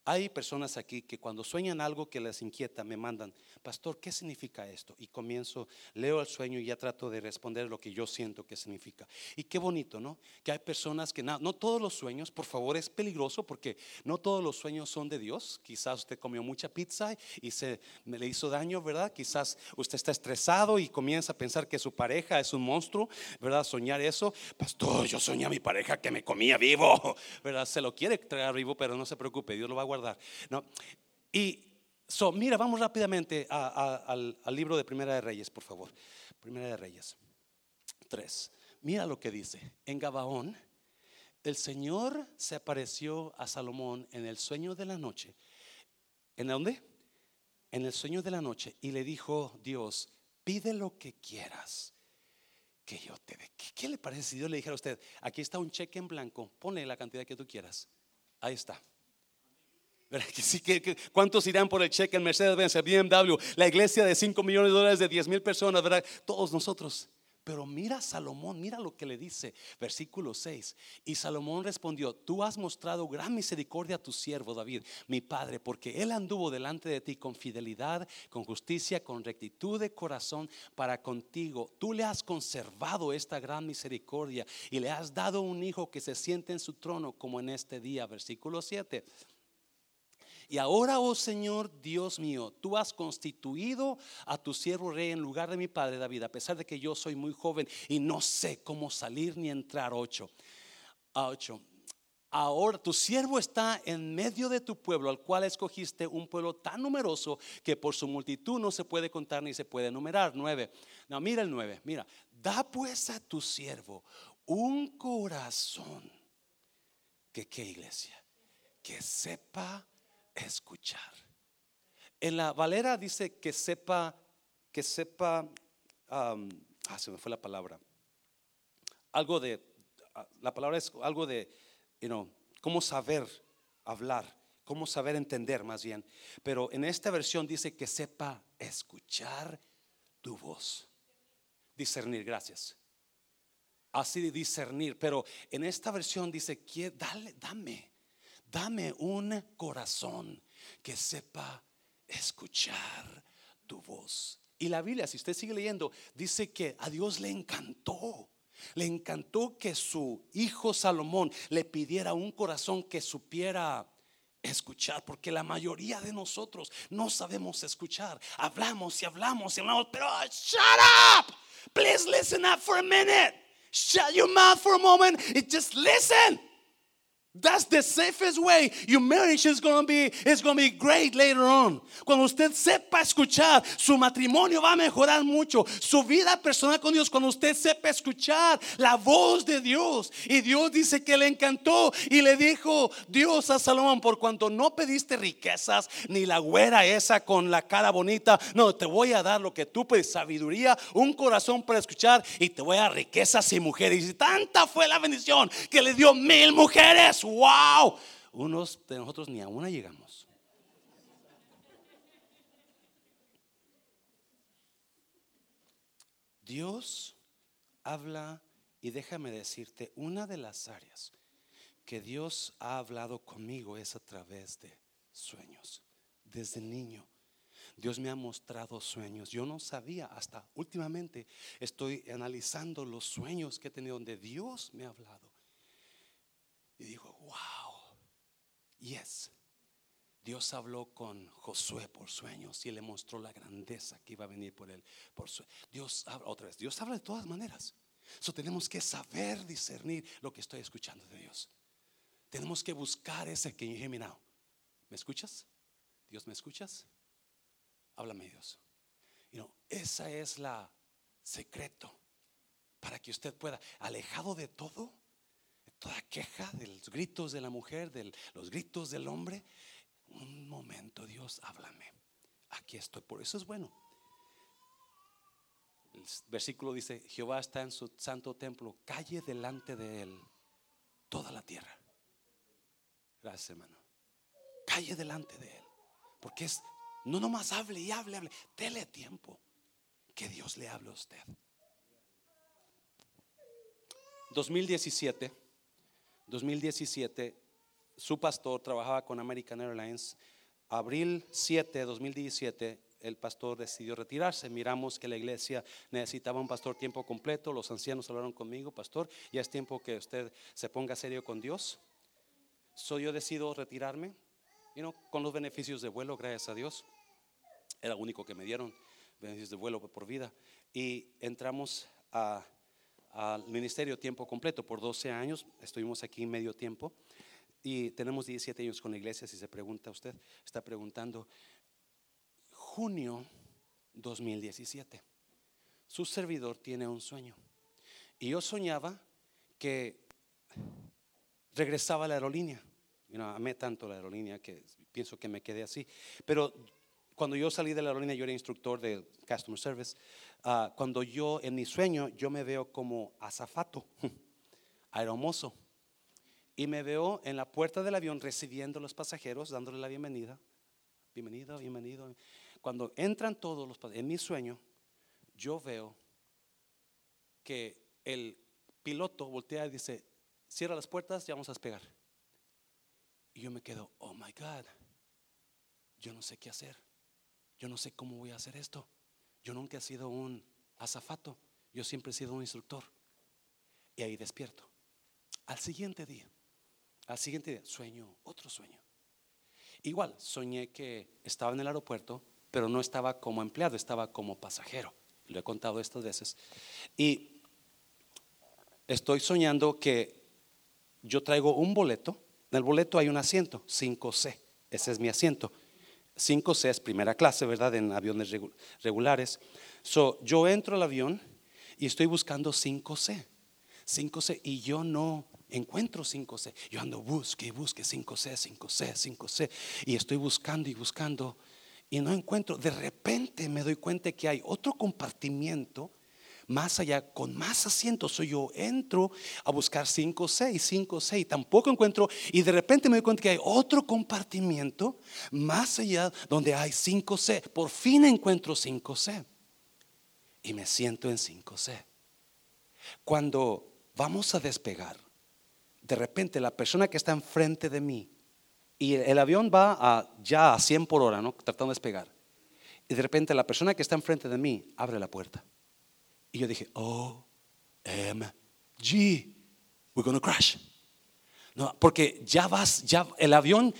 Hay personas aquí que cuando sueñan algo que les inquieta me mandan, pastor, ¿qué significa esto? Y comienzo, leo el sueño y ya trato de responder lo que yo siento que significa. Y qué bonito, ¿no? Que hay personas que no, no todos los sueños, por favor, es peligroso porque no todos los sueños son de Dios. Quizás usted comió mucha pizza y se le hizo daño, ¿verdad? Quizás usted está estresado y comienza a pensar que su pareja es un monstruo, ¿verdad? Soñar eso. Pastor, yo soñé a mi pareja que me comía vivo, ¿verdad? Se lo quiere traer vivo, pero no se preocupe, Dios lo va a guardar. ¿no? Y So, mira, vamos rápidamente al, libro de Primera de Reyes, por favor. Primera de Reyes 3. Mira lo que dice. En Gabaón, el Señor se apareció a Salomón en el sueño de la noche. ¿En dónde? En el sueño de la noche. Y le dijo Dios, pide lo que quieras. Que yo te dé. ¿Qué, le parece si Dios le dijera a usted, aquí está un cheque en blanco, pone la cantidad que tú quieras? Ahí está. ¿Cuántos irán por el cheque en Mercedes-Benz, BMW, la iglesia de 5 millones de dólares de 10 mil personas, ¿verdad? Todos nosotros. Pero mira Salomón, mira lo que le dice, versículo 6. Y Salomón respondió, tú has mostrado gran misericordia a tu siervo David, mi padre, porque él anduvo delante de ti con fidelidad, con justicia, con rectitud de corazón para contigo. Tú le has conservado esta gran misericordia y le has dado un hijo que se siente en su trono como en este día. Versículo 7. Y ahora, oh Señor Dios mío, tú has constituido a tu siervo rey en lugar de mi padre David, a pesar de que yo soy muy joven y no sé cómo salir ni entrar. Ocho. A ocho. Ahora tu siervo está en medio de tu pueblo, al cual escogiste un pueblo tan numeroso que por su multitud no se puede contar ni se puede enumerar. Nueve. No, mira el nueve. Mira, da pues a tu siervo un corazón. Que qué iglesia? Que sepa escuchar. En la Valera dice que sepa, que sepa, ah, se me fue la palabra. Algo de, ah, la palabra es algo de, you know, cómo saber hablar, cómo saber entender más bien. Pero en esta versión dice que sepa escuchar tu voz. Discernir, gracias. Así de discernir, pero en esta versión dice, dale, dame dame un corazón que sepa escuchar tu voz. Y la Biblia, si usted sigue leyendo, dice que a Dios le encantó. Le encantó que su hijo Salomón le pidiera un corazón que supiera escuchar, porque la mayoría de nosotros no sabemos escuchar. Hablamos y hablamos y hablamos, pero shut up. Please listen up for a minute. Shut your mouth for a moment and just listen. That's the safest way. Your marriage is going to be is going to be great later on. Cuando usted sepa escuchar, su matrimonio va a mejorar mucho. Su vida personal con Dios cuando usted sepa escuchar la voz de Dios. Y Dios dice que le encantó y le dijo Dios a Salomón, por cuanto no pediste riquezas ni la güera esa con la cara bonita, no, te voy a dar lo que tú pedís, sabiduría, un corazón para escuchar y te voy a dar riquezas y mujeres. Y tanta fue la bendición que le dio mil mujeres wow. Unos de nosotros ni a una llegamos. Dios habla y déjame decirte, una de las áreas que Dios ha hablado conmigo es a través de sueños. Desde niño, Dios me ha mostrado sueños. Yo no sabía, hasta últimamente estoy analizando los sueños que he tenido donde Dios me ha hablado. Y dijo, wow, yes. Dios habló con Josué por sueños y le mostró la grandeza que iba a venir por él. Por Dios habla otra vez. Dios habla de todas maneras. Eso tenemos que saber discernir lo que estoy escuchando de Dios. Tenemos que buscar ese que dije, mira, ¿me escuchas? Dios, ¿me escuchas? Háblame, Dios. Y no, esa es la secreto para que usted pueda, alejado de todo, toda queja de los gritos de la mujer, de los gritos del hombre. Un momento, Dios, háblame. Aquí estoy. Por eso es bueno. El versículo dice, Jehová está en su santo templo, calle delante de él toda la tierra. Gracias, hermano. Calle delante de él. Porque es, no nomás hable y hable, hable. Dele tiempo que Dios le hable a usted. 2017 2017, su pastor trabajaba con American Airlines. Abril 7 de 2017, el pastor decidió retirarse. Miramos que la iglesia necesitaba un pastor tiempo completo. Los ancianos hablaron conmigo, pastor, ya es tiempo que usted se ponga serio con Dios. Soy yo decido retirarme, con los beneficios de vuelo, gracias a Dios. Era lo único que me dieron, beneficios de vuelo por vida. Y entramos a al ministerio tiempo completo. Por 12 años estuvimos aquí medio tiempo y tenemos 17 años con la iglesia. Si se pregunta usted, está preguntando, junio 2017, su servidor tiene un sueño. Y yo soñaba que regresaba a la aerolínea. You know, amé tanto la aerolínea que pienso que me quedé así. Pero cuando yo salí de la aerolínea, yo era instructor de Customer Service. Ah, cuando yo, en mi sueño, yo me veo como azafato, aeromozo. Y me veo en la puerta del avión recibiendo a los pasajeros, dándole la bienvenida. Bienvenido, bienvenido. Cuando entran todos los pasajeros, en mi sueño, yo veo que el piloto voltea y dice, cierra las puertas, ya vamos a despegar. Y yo me quedo, oh my God, yo no sé qué hacer. Yo no sé cómo voy a hacer esto. Yo nunca he sido un azafato. Yo siempre he sido un instructor. Y ahí despierto. Al siguiente día, al siguiente día, sueño, otro sueño. Igual, soñé que estaba en el aeropuerto, pero no estaba como empleado, estaba como pasajero. Lo he contado estas veces. Y estoy soñando que yo traigo un boleto. En el boleto hay un asiento, 5C. Ese es mi asiento. 5C es primera clase, ¿verdad? En aviones regulares. So, yo entro al avión y estoy buscando 5C. 5C y yo no encuentro 5C. Yo ando busque y busque 5C, 5C, 5C y estoy buscando y buscando y no encuentro. De repente me doy cuenta que hay otro compartimiento más allá, con más asientos. Soy yo entro a buscar 5, 6, 5, 6, tampoco encuentro. Y de repente me doy cuenta que hay otro compartimiento más allá donde hay 5, C. Por fin encuentro 5, C. Y me siento en 5, C. Cuando vamos a despegar, de repente la persona que está enfrente de mí, y el avión va a, ya a 100 por hora, ¿no? Tratando de despegar. Y de repente la persona que está enfrente de mí abre la puerta. Y yo dije, O-M-G, we're to crash. No, porque ya vas, ya el avión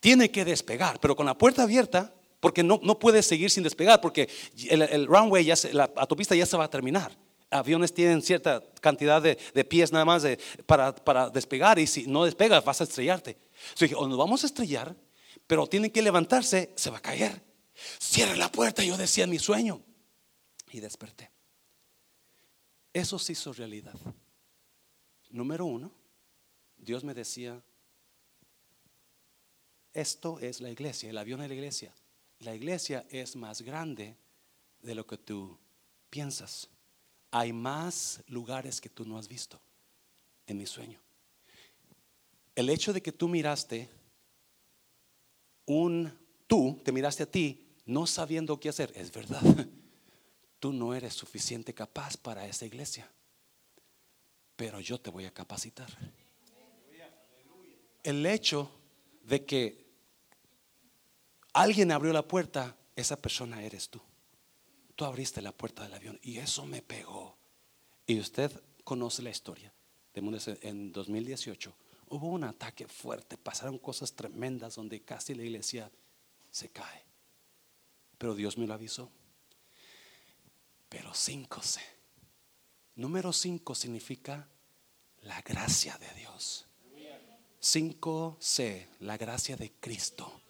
tiene que despegar, pero con la puerta abierta, porque no, no puede seguir sin despegar, porque el, runway, ya la autopista ya se va a terminar. Aviones tienen cierta cantidad de, pies nada más para, para, despegar y si no despegas vas a estrellarte. Yo dije, o nos vamos a estrellar, pero tienen que levantarse, se va a caer. Cierra la puerta, yo decía en mi sueño. Y desperté. Eso se hizo realidad. Número uno, Dios me decía, esto es la iglesia, el avión es la iglesia. La iglesia es más grande de lo que tú piensas. Hay más lugares que tú no has visto en mi sueño. El hecho de que tú miraste un, tú te miraste a ti no sabiendo qué hacer, es verdad. tú no eres suficiente capaz para esa iglesia, pero yo te voy a capacitar. El hecho de que alguien abrió la puerta, esa persona eres tú. Tú abriste la puerta del avión y eso me pegó. Y usted conoce la historia. En 2018 hubo un ataque fuerte, pasaron cosas tremendas donde casi la iglesia se cae. Pero Dios me lo avisó. Pero 5C. Número 5 significa la gracia de Dios. 5C, la gracia de Cristo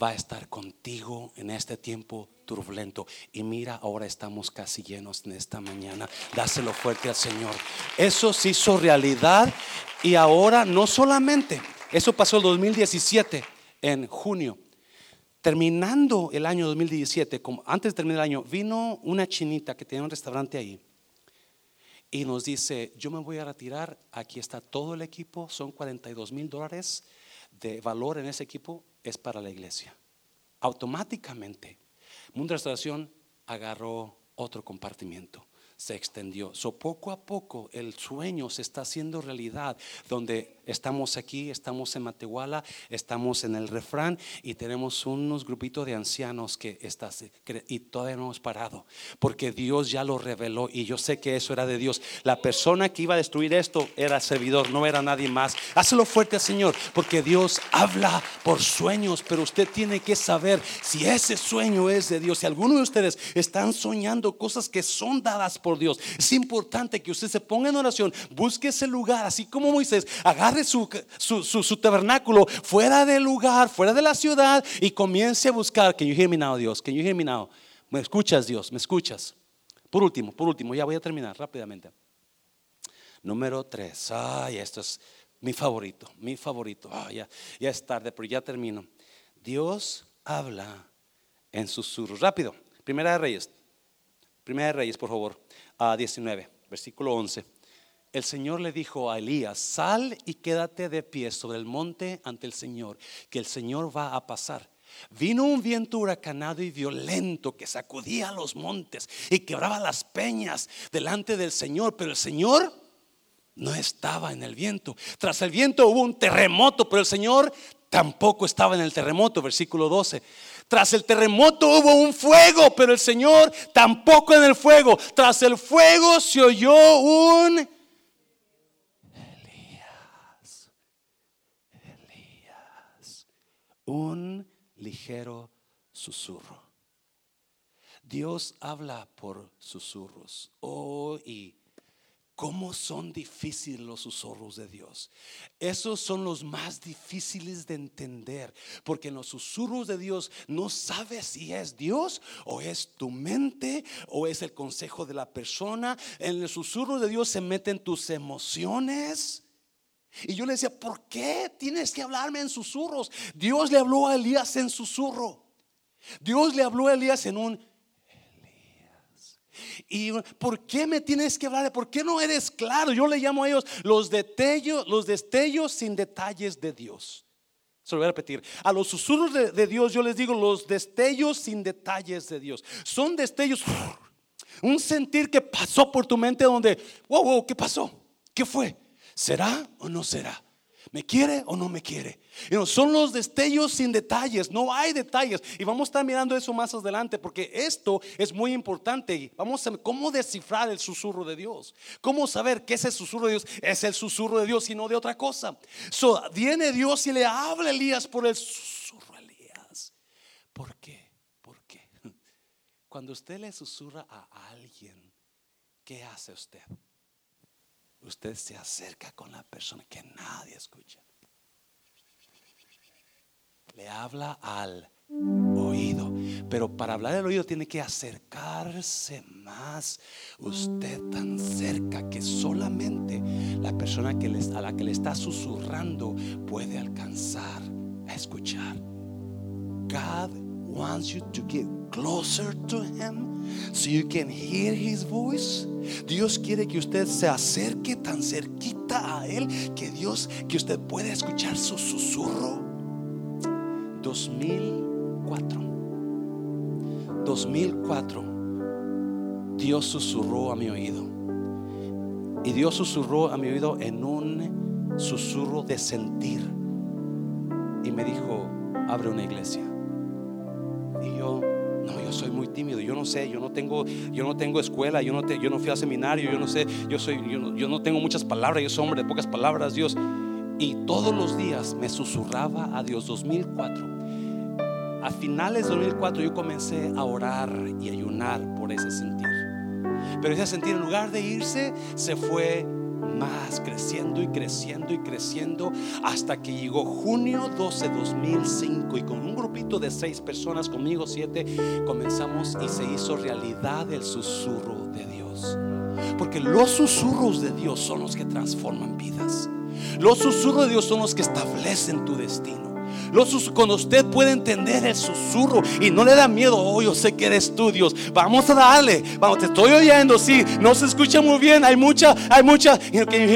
va a estar contigo en este tiempo turbulento. Y mira, ahora estamos casi llenos en esta mañana. Dáselo fuerte al Señor. Eso se hizo realidad y ahora no solamente, eso pasó el 2017, en junio. Terminando el año 2017, como antes de terminar el año, vino una chinita que tenía un restaurante ahí y nos dice, yo me voy a retirar, aquí está todo el equipo, son 42 mil dólares de valor en ese equipo, es para la iglesia. Automáticamente, Mundo Restauración agarró otro compartimiento se extendió. So, poco a poco el sueño se está haciendo realidad, donde estamos aquí, estamos en Matehuala, estamos en el refrán y tenemos unos grupitos de ancianos que están y todavía no hemos parado, porque Dios ya lo reveló y yo sé que eso era de Dios. La persona que iba a destruir esto era servidor, no era nadie más. Hazlo fuerte, Señor, porque Dios habla por sueños, pero usted tiene que saber si ese sueño es de Dios. Si alguno de ustedes están soñando cosas que son dadas por Dios. Es importante que usted se ponga en oración, busque ese lugar, así como Moisés, agarre su, su, tabernáculo fuera del lugar, fuera de la ciudad y comience a buscar. que you hear me now, Dios? Can you hear me now? ¿Me escuchas, Dios? ¿Me escuchas? Por último, por último, ya voy a terminar rápidamente. Número tres. Ay, esto es Mi favorito, mi favorito. Ah, ya, ya es tarde, pero ya termino. Dios habla en susurros. Rápido. Primera de Reyes. Primera de Reyes, por favor. A 19, versículo 11. El Señor le dijo a Elías, sal y quédate de pie sobre el monte ante el Señor, que el Señor va a pasar. Vino un viento huracanado y violento que sacudía los montes y quebraba las peñas delante del Señor, pero el Señor no estaba en el viento. Tras el viento hubo un terremoto, pero el Señor tampoco estaba en el terremoto, versículo 12. Tras el terremoto hubo un fuego, pero el Señor tampoco en el fuego. Tras el fuego se oyó un Elías. Elías. Un ligero susurro. Dios habla por susurros. Oh, y cómo son difíciles los susurros de Dios. Esos son los más difíciles de entender, porque en los susurros de Dios no sabes si es Dios o es tu mente o es el consejo de la persona. En el susurro de Dios se meten tus emociones. Y yo le decía, ¿por qué tienes que hablarme en susurros? Dios le habló a Elías en susurro. Dios le habló a Elías en un ¿Y por qué me tienes que hablar? ¿Por qué no eres claro? Yo le llamo a ellos los destellos, los destellos sin detalles de Dios. Se lo voy a repetir. A los susurros de, Dios yo les digo los destellos sin detalles de Dios. Son destellos, un sentir que pasó por tu mente donde, wow, wow, ¿qué pasó? ¿Qué fue? ¿Será o no será? ¿Me quiere o no me quiere? son los destellos sin detalles, no hay detalles. Y vamos a estar mirando eso más adelante porque esto es muy importante. Vamos a cómo descifrar el susurro de Dios. Cómo saber qué es el susurro de Dios. Es el susurro de Dios y no de otra cosa. So, viene Dios y le habla a Elías por el susurro a Elías. ¿Por qué? ¿Por qué? Cuando usted le susurra a alguien, ¿qué hace usted? Usted se acerca con la persona que nadie escucha. Le habla al oído. Pero para hablar al oído tiene que acercarse más. Usted tan cerca que solamente la persona a la que le está susurrando puede alcanzar a escuchar. God wants you to get closer to Him so you can hear His voice. Dios quiere que usted se acerque tan cerquita a Él que Dios, que usted pueda escuchar su susurro. 2004. 2004. Dios susurró a mi oído. Y Dios susurró a mi oído en un susurro de sentir. Y me dijo, abre una iglesia. Y yo soy muy tímido, yo no sé, yo no tengo, yo no tengo escuela, yo no, te, yo no fui al seminario, yo no sé, yo, soy, yo no, yo no tengo muchas palabras, yo soy hombre de pocas palabras, Dios. Y todos los días me susurraba a Dios 2004. A finales de 2004 yo comencé a orar y ayunar por ese sentir. Pero ese sentir en lugar de irse, se fue más, creciendo y creciendo y creciendo hasta que llegó junio 12, 2005 y con un grupito de seis personas, conmigo siete, comenzamos y se hizo realidad el susurro de Dios. Porque los susurros de Dios son los que transforman vidas. Los susurros de Dios son los que establecen tu destino. Los, cuando usted puede entender el susurro y no le da miedo, oh, yo sé que eres tú, Dios. Vamos a darle, vamos, te estoy oyendo, sí, no se escucha muy bien, hay mucha, hay mucha, que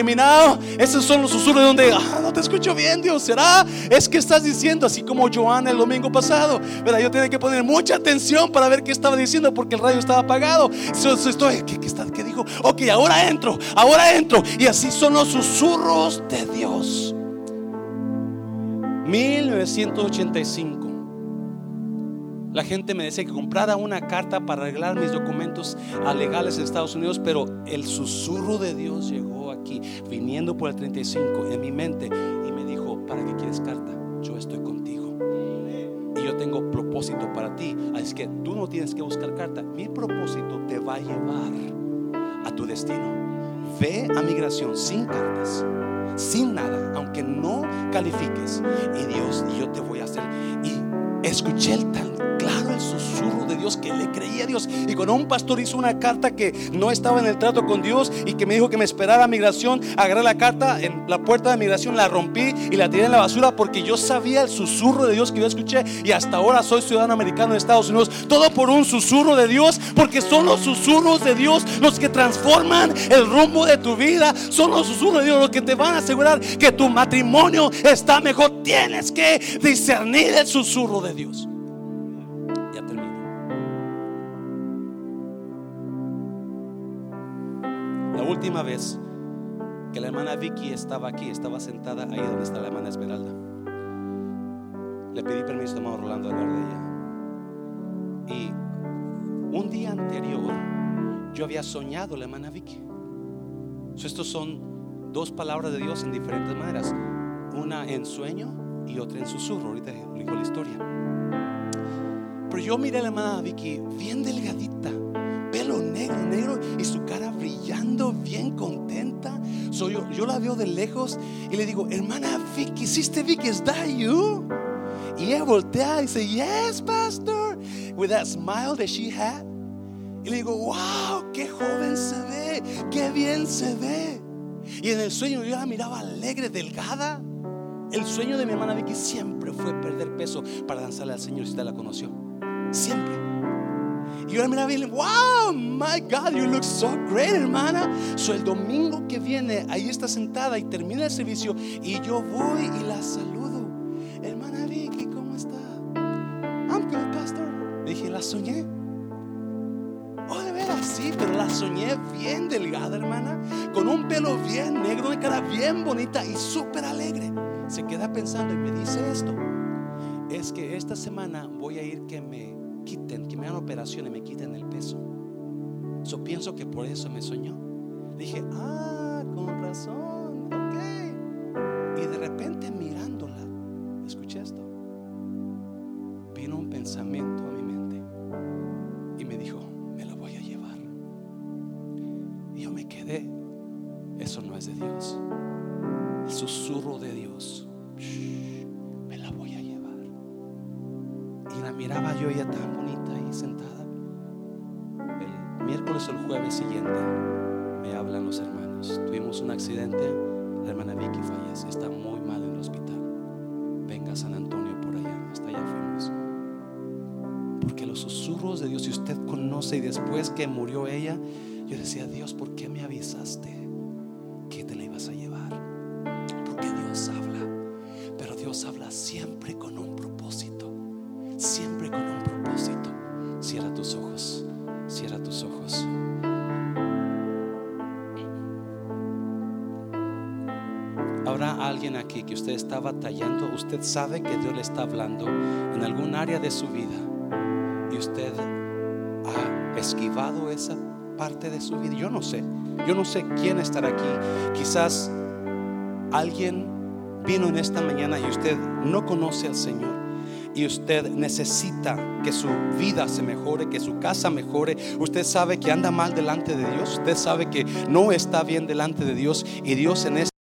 esos son los susurros donde, ah, no te escucho bien, Dios, ¿será? Es que estás diciendo, así como Joana el domingo pasado, ¿verdad? Yo tenía que poner mucha atención para ver qué estaba diciendo porque el radio estaba apagado. Estoy, ¿qué, qué, ¿qué dijo? Ok, ahora entro, ahora entro. Y así son los susurros de Dios. 1985. La gente me decía que comprara una carta para arreglar mis documentos legales en Estados Unidos, pero el susurro de Dios llegó aquí, viniendo por el 35 en mi mente y me dijo, ¿para qué quieres carta? Yo estoy contigo. Y yo tengo propósito para ti. Así que tú no tienes que buscar carta. Mi propósito te va a llevar a tu destino. Ve a migración sin cartas sin nada, aunque no califiques. Y Dios, y yo te voy a hacer. Y escuché el tan claro el susurro de Dios que le creía a Dios. Y cuando un pastor hizo una carta que no estaba en el trato con Dios y que me dijo que me esperara a migración, agarré la carta en la puerta de migración, la rompí y la tiré en la basura porque yo sabía el susurro de Dios que yo escuché y hasta ahora soy ciudadano americano de Estados Unidos. Todo por un susurro de Dios, porque son los susurros de Dios los que transforman el rumbo de tu vida. Son los susurros de Dios los que te van a asegurar que tu matrimonio está mejor. Tienes que discernir el susurro de Dios. Ya termino. La última vez que la hermana Vicky estaba aquí, estaba sentada ahí donde está la hermana Esmeralda. Le pedí permiso a hermano Rolando de hablar de ella. Y un día anterior yo había soñado la hermana Vicky. estos son dos palabras de Dios en diferentes maneras. Una en sueño y otra en susurro. Ahorita dijo la historia. Pero yo miré a la hermana Vicky bien delgadita, pelo negro, negro y su cara brillando, bien contenta. Soy yo, yo la veo de lejos y le digo, hermana Vicky, ¿hiciste Vicky? ¿Es that you? Y ella voltea y dice, yes, pastor, with that smile that she had. Y le digo, wow, qué joven se ve, qué bien se ve. Y en el sueño yo la miraba alegre, delgada. El sueño de mi hermana Vicky siempre fue perder peso para danzarle al Señor si usted la conoció. Siempre. Y yo la miraba y le wow, my God, you look so great, hermana. So el domingo que viene, ahí está sentada y termina el servicio y yo voy y la saludo. Hermana Vicky, ¿cómo está? I'm good, pastor. Dije, la soñé. Oh, de veras, sí, pero la soñé bien delgada, hermana, con un pelo bien negro, de cara bien bonita y súper alegre. Se queda pensando y me dice esto. Es que esta semana voy a ir que me quiten, que me hagan operación y me quiten el peso. Yo pienso que por eso me soñó. Dije, ah, con razón, aquí que usted está batallando, usted sabe que Dios le está hablando en algún área de su vida y usted ha esquivado esa parte de su vida. Yo no sé, yo no sé quién estará aquí. Quizás alguien vino en esta mañana y usted no conoce al Señor y usted necesita que su vida se mejore, que su casa mejore, usted sabe que anda mal delante de Dios, usted sabe que no está bien delante de Dios y Dios en este